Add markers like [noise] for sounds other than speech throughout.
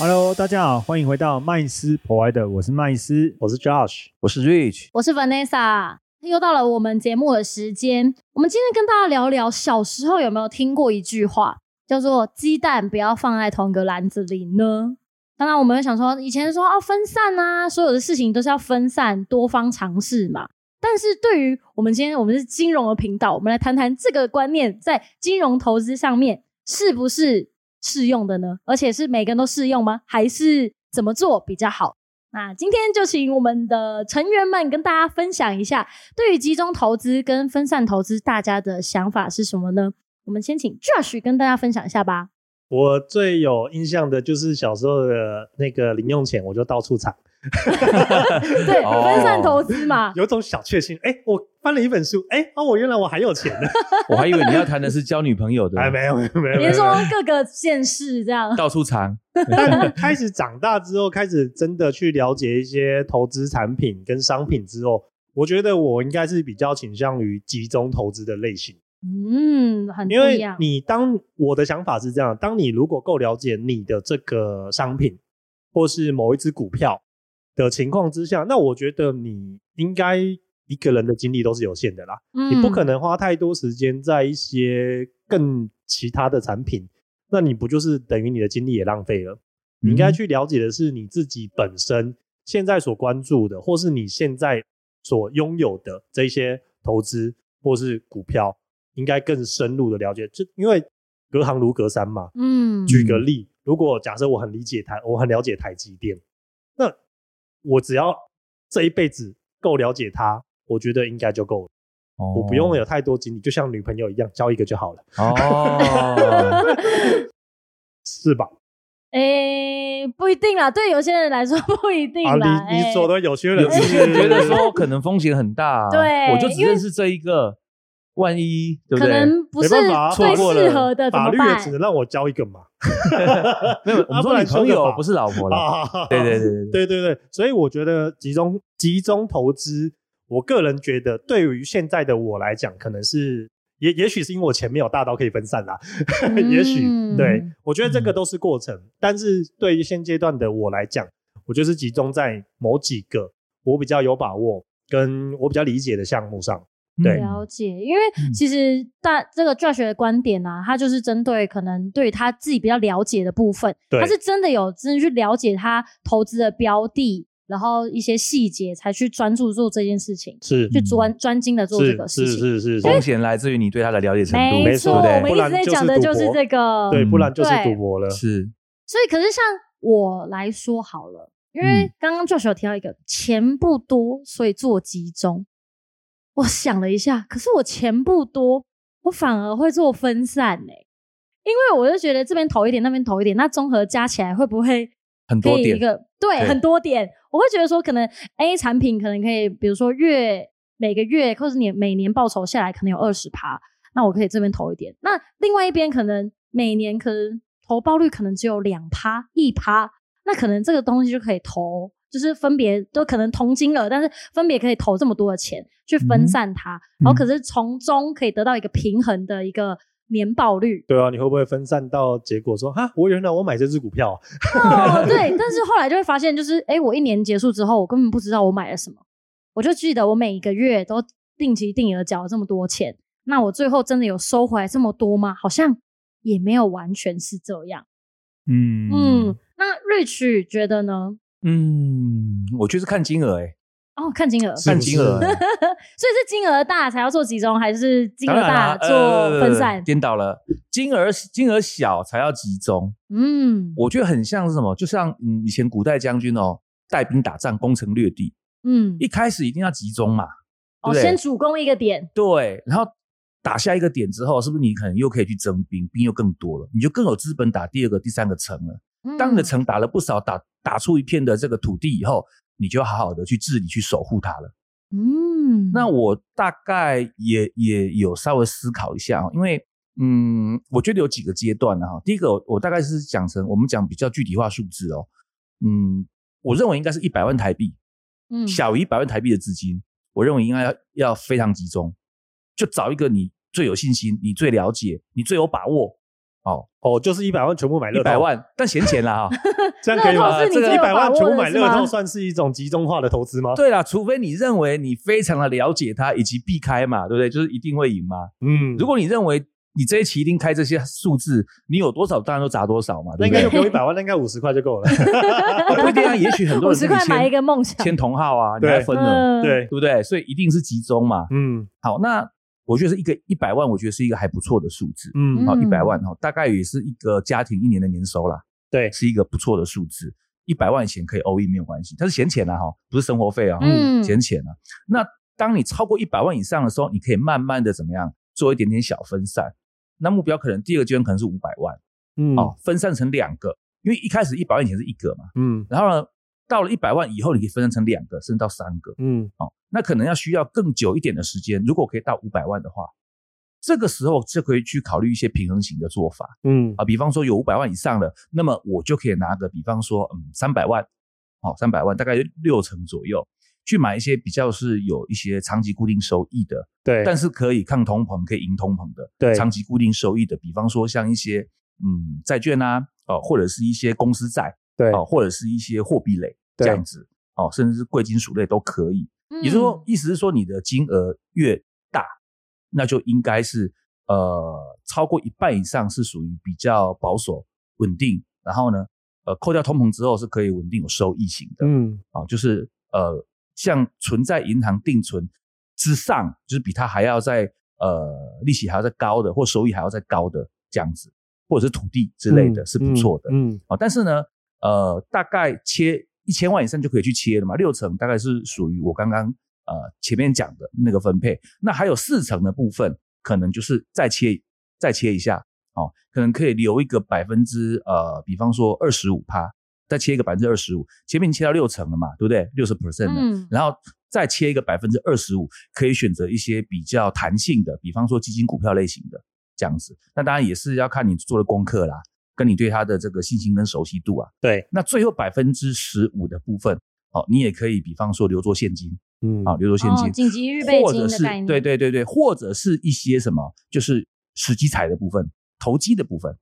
Hello，大家好，欢迎回到麦斯 Provider，我是麦斯。我是 Josh，我是 Rich，我是 Vanessa，又到了我们节目的时间。我们今天跟大家聊聊小时候有没有听过一句话，叫做“鸡蛋不要放在同一个篮子里”呢？当然，我们会想说，以前说哦分散啊，所有的事情都是要分散，多方尝试嘛。但是对于我们今天我们是金融的频道，我们来谈谈这个观念在金融投资上面是不是适用的呢？而且是每个人都适用吗？还是怎么做比较好？那今天就请我们的成员们跟大家分享一下，对于集中投资跟分散投资，大家的想法是什么呢？我们先请 Josh 跟大家分享一下吧。我最有印象的就是小时候的那个零用钱，我就到处藏，[laughs] 对，哦分散投资嘛，[laughs] 有种小确幸。哎，我翻了一本书，哎，哦，我原来我还有钱呢。[laughs] 我还以为你要谈的是交女朋友的，哎，没有没有没有，别说各个县市这样。到处藏，但开始长大之后，开始真的去了解一些投资产品跟商品之后，我觉得我应该是比较倾向于集中投资的类型。嗯，很不因为。你当我的想法是这样，当你如果够了解你的这个商品或是某一只股票的情况之下，那我觉得你应该一个人的精力都是有限的啦，嗯你不可能花太多时间在一些更其他的产品，那你不就是等于你的精力也浪费了？你应该去了解的是你自己本身现在所关注的，或是你现在所拥有的这些投资或是股票，应该更深入的了解。就因为隔行如隔山嘛。嗯，举个例，如果假设我很理解台，我很了解台积电，那我只要这一辈子够了解他，我觉得应该就够了。我不用有太多精力，就像女朋友一样，交一个就好了，哦，[laughs] 是吧？诶，不一定啦，对有些人来说不一定啊，啦。你你诶说的有些人有些人觉得说可能风险很大啊，[laughs] 对我就只认识这一个，万一对不可对？能不是没办法啊最错过了法律也只？能让我交一个嘛。[laughs] [laughs] 没有，我们说啊不然女朋友不是老婆了，啊，对对对对对对对，所以我觉得集中集中投资，我个人觉得对于现在的我来讲，可能是也也许是因为我前面有大刀可以分散啦，[laughs] 也许嗯对我觉得这个都是过程，但是对于现阶段的我来讲，我就是集中在某几个我比较有把握跟我比较理解的项目上。对了解，因为嗯其实大这个 Josh 的观点啊，他就是针对可能对他自己比较了解的部分，他是真的有真的去了解他投资的标的，然后一些细节才去专注做这件事情，是去专专精的做这是个事情。是是是风是，险来自于你对他的了解程度，没错，对对？我们一直在讲的就是这个。对，不然就是对赌博了。是，所以，可是像我来说好了，因为嗯刚刚 Josh 有提到一个钱不多，所以做集中。我想了一下，可是我钱不多，我反而会做分散呢、因为我就觉得这边投一点，那边投一点，那综合加起来会不会很多点一个对对很多点？我会觉得说，可能 A 产品可能可以，比如说月每个月或者年每年报酬下来可能有二十趴，那我可以这边投一点。那另外一边可能每年可能投报率可能只有两趴一趴，那可能这个东西就可以投，就是分别都可能同金额，但是分别可以投这么多的钱去分散它，然后可是从中可以得到一个平衡的一个年报率。对啊，你会不会分散到结果说哈，我原来我买这只股票，哦，[laughs] 对，但是后来就会发现，就是哎，诶我一年结束之后，我根本不知道我买了什么，我就记得我每一个月都定期定额缴了这么多钱，那我最后真的有收回来这么多吗？好像也没有完全是这样。嗯嗯，那 Rich 觉得呢？嗯，我觉得是看金额，哎，哦，看金额，看金额，[laughs] 所以是金额大才要做集中，还是金额大做分散？呃？颠倒了，金额金额小才要集中，嗯。我觉得很像是什么，就像嗯以前古代将军哦，带兵打仗，攻城略地，嗯，一开始一定要集中嘛，哦，对不对先主攻一个点，对，然后打下一个点之后，是不是你可能又可以去征兵，兵又更多了，你就更有资本打第二个、第三个城了。当你的嗯。城打了不少，打打出一片的这个土地以后，你就要好好的去治理、去守护它了。嗯，那我大概也也有稍微思考一下哦，因为嗯，我觉得有几个阶段呢哈。第一个，我大概是讲成我们讲比较具体化数字哦，嗯，我认为应该是一百万台币，嗯。小于一百万台币的资金，我认为应该要要非常集中，就找一个你最有信心、你最了解、你最有把握哦，哦，就是一百万全部买乐透，一百，万，但闲钱啦哈。[laughs] 这样可以吗？透是你这个一百万全部买的是乐透算是一种集中化的投资吗？对啦，除非你认为你非常的了解它以及避开嘛，对不对？就是一定会赢嘛。嗯，如果你认为你这一期一定开这些数字，你有多少当然都砸多少嘛，那应该就？不用一百万，那应该五十块就够了。[laughs] 不一定啊，也许很多五人跟你十块买一签个梦想，签同号啊，你对还分了，嗯，对对，不对？所以一定是集中嘛。嗯好，那我觉得是一个一百万，我觉得是一个还不错的数字。嗯，好，嗯一百万哈，大概也是一个家庭一年的年收啦，对，是一个不错的数字。一百万钱可以 all in 没有关系，它是闲钱啦哈，不是生活费啊，嗯闲钱啊。那当你超过一百万以上的时候，你可以慢慢的怎么样做一点点小分散。那目标可能第二个阶段可能是五百万嗯哦，分散成两个，因为一开始一百万钱是一个嘛，嗯然后呢，到了一百万以后，你可以分散成两个，甚至到三个嗯哦。那可能要需要更久一点的时间。如果可以到五百万的话，这个时候就可以去考虑一些平衡型的做法嗯啊，比方说有五百万以上了，那么我就可以拿个，比方说嗯三百万，好三百万大概六成左右。去买一些比较是有一些长期固定收益的，对，但是可以抗通膨、可以赢通膨的，对长期固定收益的，比方说像一些嗯债券啊，哦或者是一些公司债，对哦或者是一些货币类这样子，哦甚至是贵金属类都可以。嗯也就是说，意思是说你的金额越大，那就应该是呃超过一半以上是属于比较保守、稳定，然后呢呃扣掉通膨之后是可以稳定有收益型的。嗯啊、就是呃，像存在银行定存之上，就是比它还要在呃利息还要再高的，或收益还要再高的这样子，或者是土地之类的，嗯是不错的。嗯啊、但是呢，呃，大概切一千万以上就可以去切了嘛，六成大概是属于我刚刚呃前面讲的那个分配，那还有四成的部分，可能就是再切再切一下，哦，可能可以留一个百分之呃，比方说二十五趴，再切一个百分之二十五，前面切到六成了嘛，对不对？六十 percent 了，嗯然后再切一个百分之二十五，可以选择一些比较弹性的，比方说基金、股票类型的这样子。那当然也是要看你做的功课啦，跟你对它的这个信心跟熟悉度啊。对，那最后百分之十五的部分，哦，你也可以比方说留作现金嗯。啊，留作现金，哦紧急预备或者是金的概念。对对对对，或者是一些什么，就是实际财的部分、投机的部分，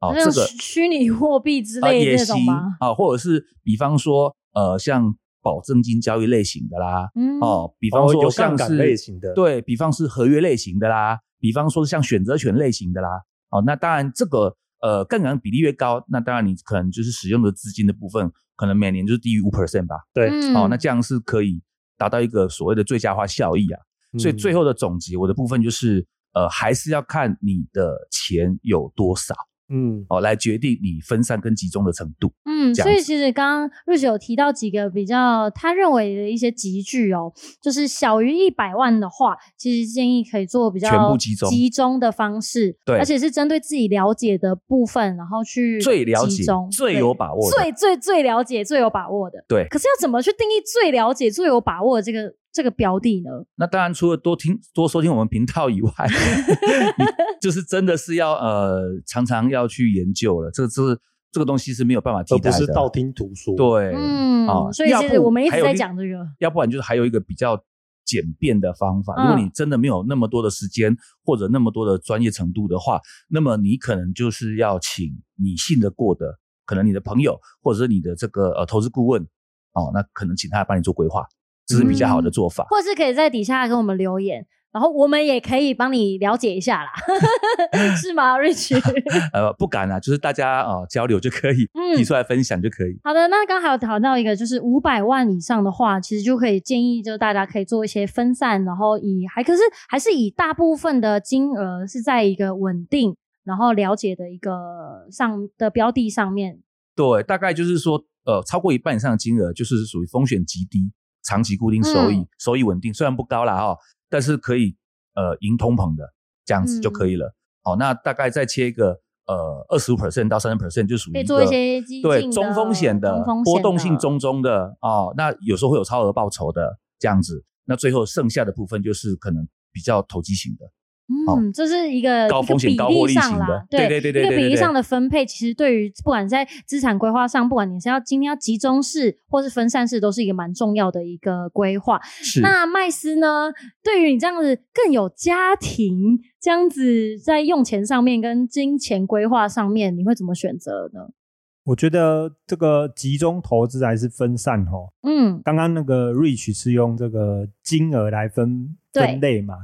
哦，这个虚虚拟货币之啊类的也行这种吗？啊，或者是比方说呃，像保证金交易类型的啦，嗯，哦，比方哦说有杠杆像是类型的，对比方是合约类型的啦，比方说像选择权类型的啦，哦，那当然这个呃杠杆比例越高，那当然你可能就是使用的资金的部分，可能每年就是低于五 percent 吧，对，嗯哦，那这样是可以达到一个所谓的最佳化效益啊。所以嗯最后的总结，我的部分就是呃，还是要看你的钱有多少嗯哦，来决定你分散跟集中的程度。嗯，所以其实刚刚瑞雪有提到几个比较他认为的一些集聚哦，就是小于一百万的话，其实建议可以做比较全部集中集中的方式，对而且是针对自己了解的部分，然后去最了解、最有把握最最最了解、最有把握的。对可是要怎么去定义最了解、最有把握的这个这个标的呢？那当然，除了多听多收听我们频道以外，[laughs] 你就是真的是要呃常常要去研究了。这个这个这个东西是没有办法替代的，不是道听途说。，对，嗯，啊所以其实我们一直在讲这个。要不然就是还有一个比较简便的方法。嗯如果你真的没有那么多的时间或者那么多的专业程度的话，那么你可能就是要请你信得过的，可能你的朋友或者是你的这个呃投资顾问哦，那可能请他来帮你做规划，这是比较好的做法。或是可以在底下跟我们留言，然后我们也可以帮你了解一下啦，[laughs] 是吗，Rich？[laughs] 呃，不敢啊，就是大家啊、呃交流就可以，嗯提出来分享就可以。好的，那刚好有谈到一个，就是五百万以上的话，其实就可以建议，就大家可以做一些分散，然后以还可是还是以大部分的金额是在一个稳定，然后了解的一个上的标的上面。对，大概就是说，呃，超过一半以上的金额就是属于风险极低、长期固定收益、嗯收益稳定，虽然不高啦哈、但是可以呃赢通膨的这样子就可以了。好、那大概再切一个呃二十五 percent 到三十 percent 就属于做一个些对中风险的波动性中中的哦，那有时候会有超额报酬的这样子，那最后剩下的部分就是可能比较投机型的。嗯，这是一个高风险一个高获利比例上的，对对对对对一个比例上的分配，其实对于不管在资产规划上，不管你是要今天要集中式或是分散式，都是一个蛮重要的一个规划。是那麦斯呢？对于你这样子更有家庭，这样子在用钱上面跟金钱规划上面，你会怎么选择呢？我觉得这个集中投资还是分散哦。嗯，刚刚那个 Rich 是用这个金额来分分类嘛，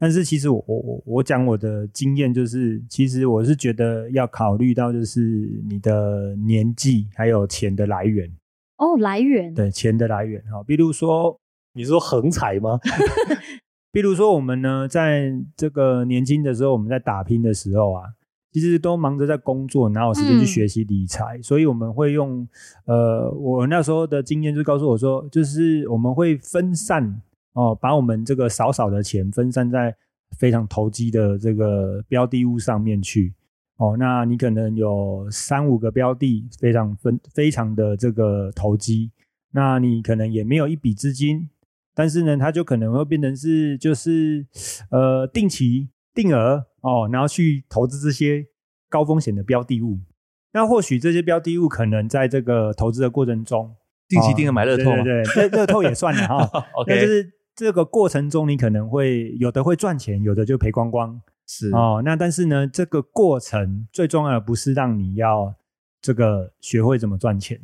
但是其实我我我我讲我的经验就是，其实我是觉得要考虑到就是你的年纪还有钱的来源，哦，来源，对钱的来源哈，比如说你说横财吗？[laughs] 比如说我们呢，在这个年轻的时候，我们在打拼的时候啊，其实都忙着在工作，哪有时间去嗯学习理财？所以我们会用呃，我那时候的经验就告诉我说，就是我们会分散哦，把我们这个少少的钱分散在非常投机的这个标的物上面去。哦，那你可能有三五个标的，非常分非常的这个投机，那你可能也没有一笔资金，但是呢，它就可能会变成是就是呃定期定额哦，然后去投资这些高风险的标的物。那或许这些标的物可能在这个投资的过程中，定期定额买乐透吗哦对对对，这乐透也算了哈。[laughs] 那就？OK，是这个过程中，你可能会有的会赚钱，有的就赔光光。是。哦，那但是呢，这个过程最重要的不是让你要这个学会怎么赚钱，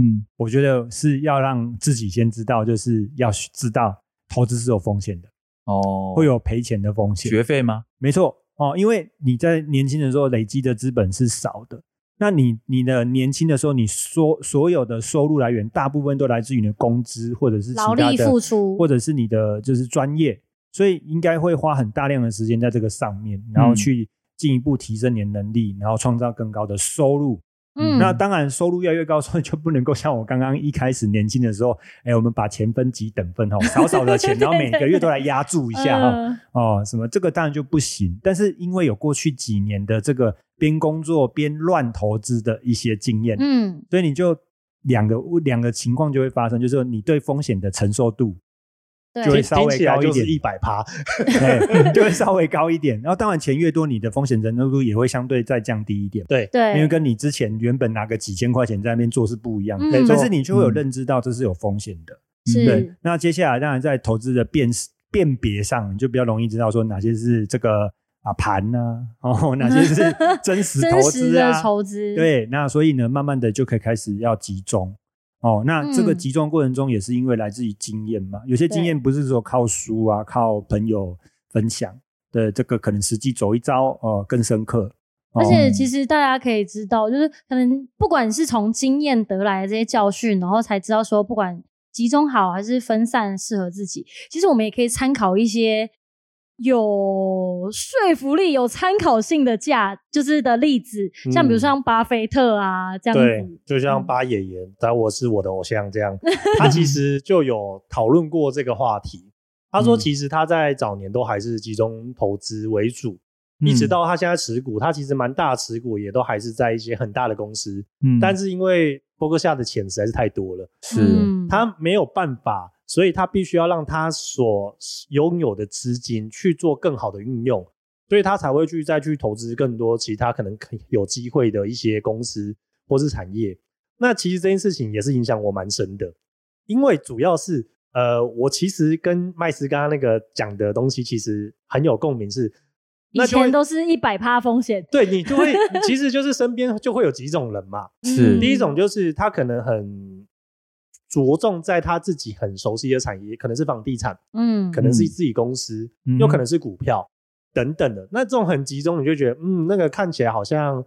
嗯。我觉得是要让自己先知道，就是要知道投资是有风险的，哦，会有赔钱的风险。学费吗？没错。哦，因为你在年轻的时候累积的资本是少的，那你你的年轻的时候，你所所有的收入来源大部分都来自于你的工资或者是其劳力他的付出或者是你的就是专业，所以应该会花很大量的时间在这个上面，然后嗯去进一步提升你的能力，然后创造更高的收入。嗯，那当然，收入越来越高，所以就不能够像我刚刚一开始年轻的时候，[laughs] 哎，我们把钱分几等份哦，[laughs] 少少的钱，然后每个月都来压注一下哈。嗯哦，什么这个当然就不行。但是因为有过去几年的这个边工作边乱投资的一些经验，嗯，所以你就两个两个情况就会发生，就是说你对风险的承受度对，就会稍微高一点一百趴。[laughs] [laughs] 就会稍微高一点。然后当然钱越多，你的风险承受度也会相对再降低一点。对，对，因为跟你之前原本拿个几千块钱在那边做是不一样的，嗯但是你就会有认知到这是有风险的。是对，那接下来当然在投资的辨识辨别上，你就比较容易知道说哪些是这个啊盘呢、哦，哪些是 [laughs] 真实投真实的资啊，投资，，对，那所以呢，慢慢的就可以开始要集中。哦，那这个嗯。集中过程中也是因为来自于经验嘛，有些经验不是说靠书啊、靠朋友分享的，这个可能实际走一遭，呃，更深刻。而且其实实大家可以知道，就是可能不管是从经验得来的这些教训，然后才知道说，不管集中好还是分散适合自己，其实我们也可以参考一些有说服力、有参考性的价，就是的例子，像比如像巴菲特啊这样对，，就像嗯。巴爷爷，但我是我的偶像这样，[laughs] 他其实就有讨论过这个话题。他说，嗯。其实他在早年都还是集中投资为主，一直到他现在持股，他其实蛮大的持股也都还是在一些很大的公司，嗯。但是因为波克夏的钱实在是太多了，是。嗯他没有办法，所以他必须要让他所拥有的资金去做更好的运用，所以他才会去再去投资更多其他可能可有机会的一些公司或是产业。那其实这件事情也是影响我蛮深的，因为主要是呃，我其实跟麦斯刚刚那个讲的东西其实很有共鸣是，以那就会前都是一百趴风险，对你就会其实就是身边就会有几种人嘛，[laughs] 是嗯第一种就是他可能很着重在他自己很熟悉的产业，可能是房地产，嗯，可能是自己公司，嗯又可能是股票等等的。那这种很集中，你就觉得嗯，那个看起来好像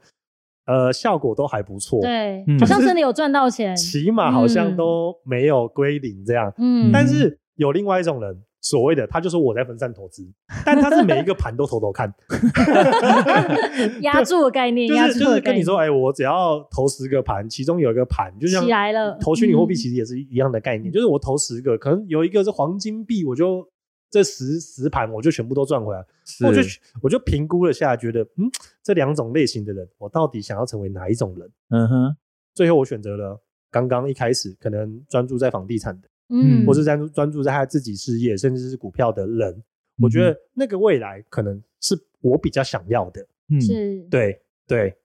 呃效果都还不错，，对，嗯好像真的有赚到钱，起码好像嗯都没有归零这样。嗯，但是有另外一种人。所谓的他就说我在分散投资，但他是每一个盘都偷偷看，[laughs] [laughs] 压住的概念，就是跟你说，哎，我只要投十个盘，其中有一个盘就像起来了。投虚拟货币嗯。其实也是一样的概念，就是我投十个，可能有一个是黄金币，我就这十十盘我就全部都赚回来。我就我就评估了下，觉得嗯，这两种类型的人，我到底想要成为哪一种人？嗯哼，最后我选择了刚刚一开始可能专注在房地产的，嗯，或是专注专注在他自己事业，甚至是股票的人。我觉得那个未来可能是我比较想要的。嗯，是，对对，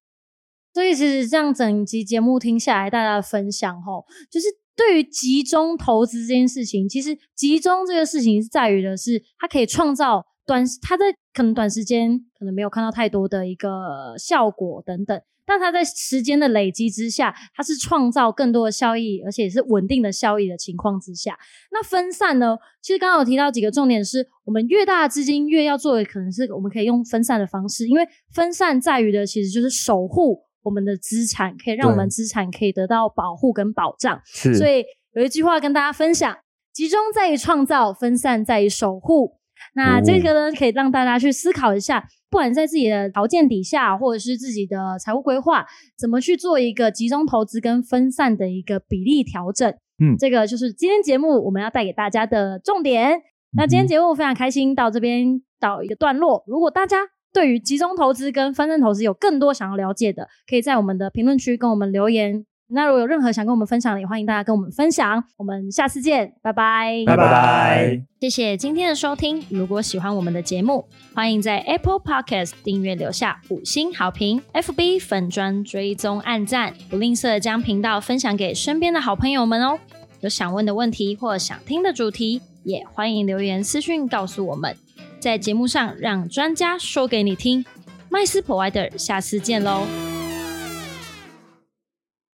所以其实这样整集节目听下来，大家的分享吼，就是对于集中投资这件事情，其实集中这个事情是在于的是，它可以创造短，它在可能短时间可能没有看到太多的一个效果等等，但它在时间的累积之下，它是创造更多的效益，而且是稳定的效益的情况之下，那分散呢？其实刚刚有提到几个重点是，我们越大的资金越要做的，可能是我们可以用分散的方式，因为分散在于的其实就是守护我们的资产，可以让我们资产可以得到保护跟保障。是，所以有一句话跟大家分享：集中在于创造，分散在于守护。那这个呢，可以让大家去思考一下，不管在自己的条件底下，或者是自己的财务规划，怎么去做一个集中投资跟分散的一个比例调整。嗯这个就是今天节目我们要带给大家的重点。那今天节目非常开心到这边到一个段落。如果大家对于集中投资跟分散投资有更多想要了解的，可以在我们的评论区跟我们留言。那如果有任何想跟我们分享的，也欢迎大家跟我们分享。我们下次见，拜拜，拜拜。谢谢今天的收听。如果喜欢我们的节目，欢迎在 Apple Podcast 订阅留下五星好评，FB 粉砖追踪按赞，不吝啬将频道分享给身边的好朋友们哦。有想问的问题或想听的主题，也欢迎留言私讯告诉我们，在节目上让专家说给你听。麦斯 Provider，下次见喽。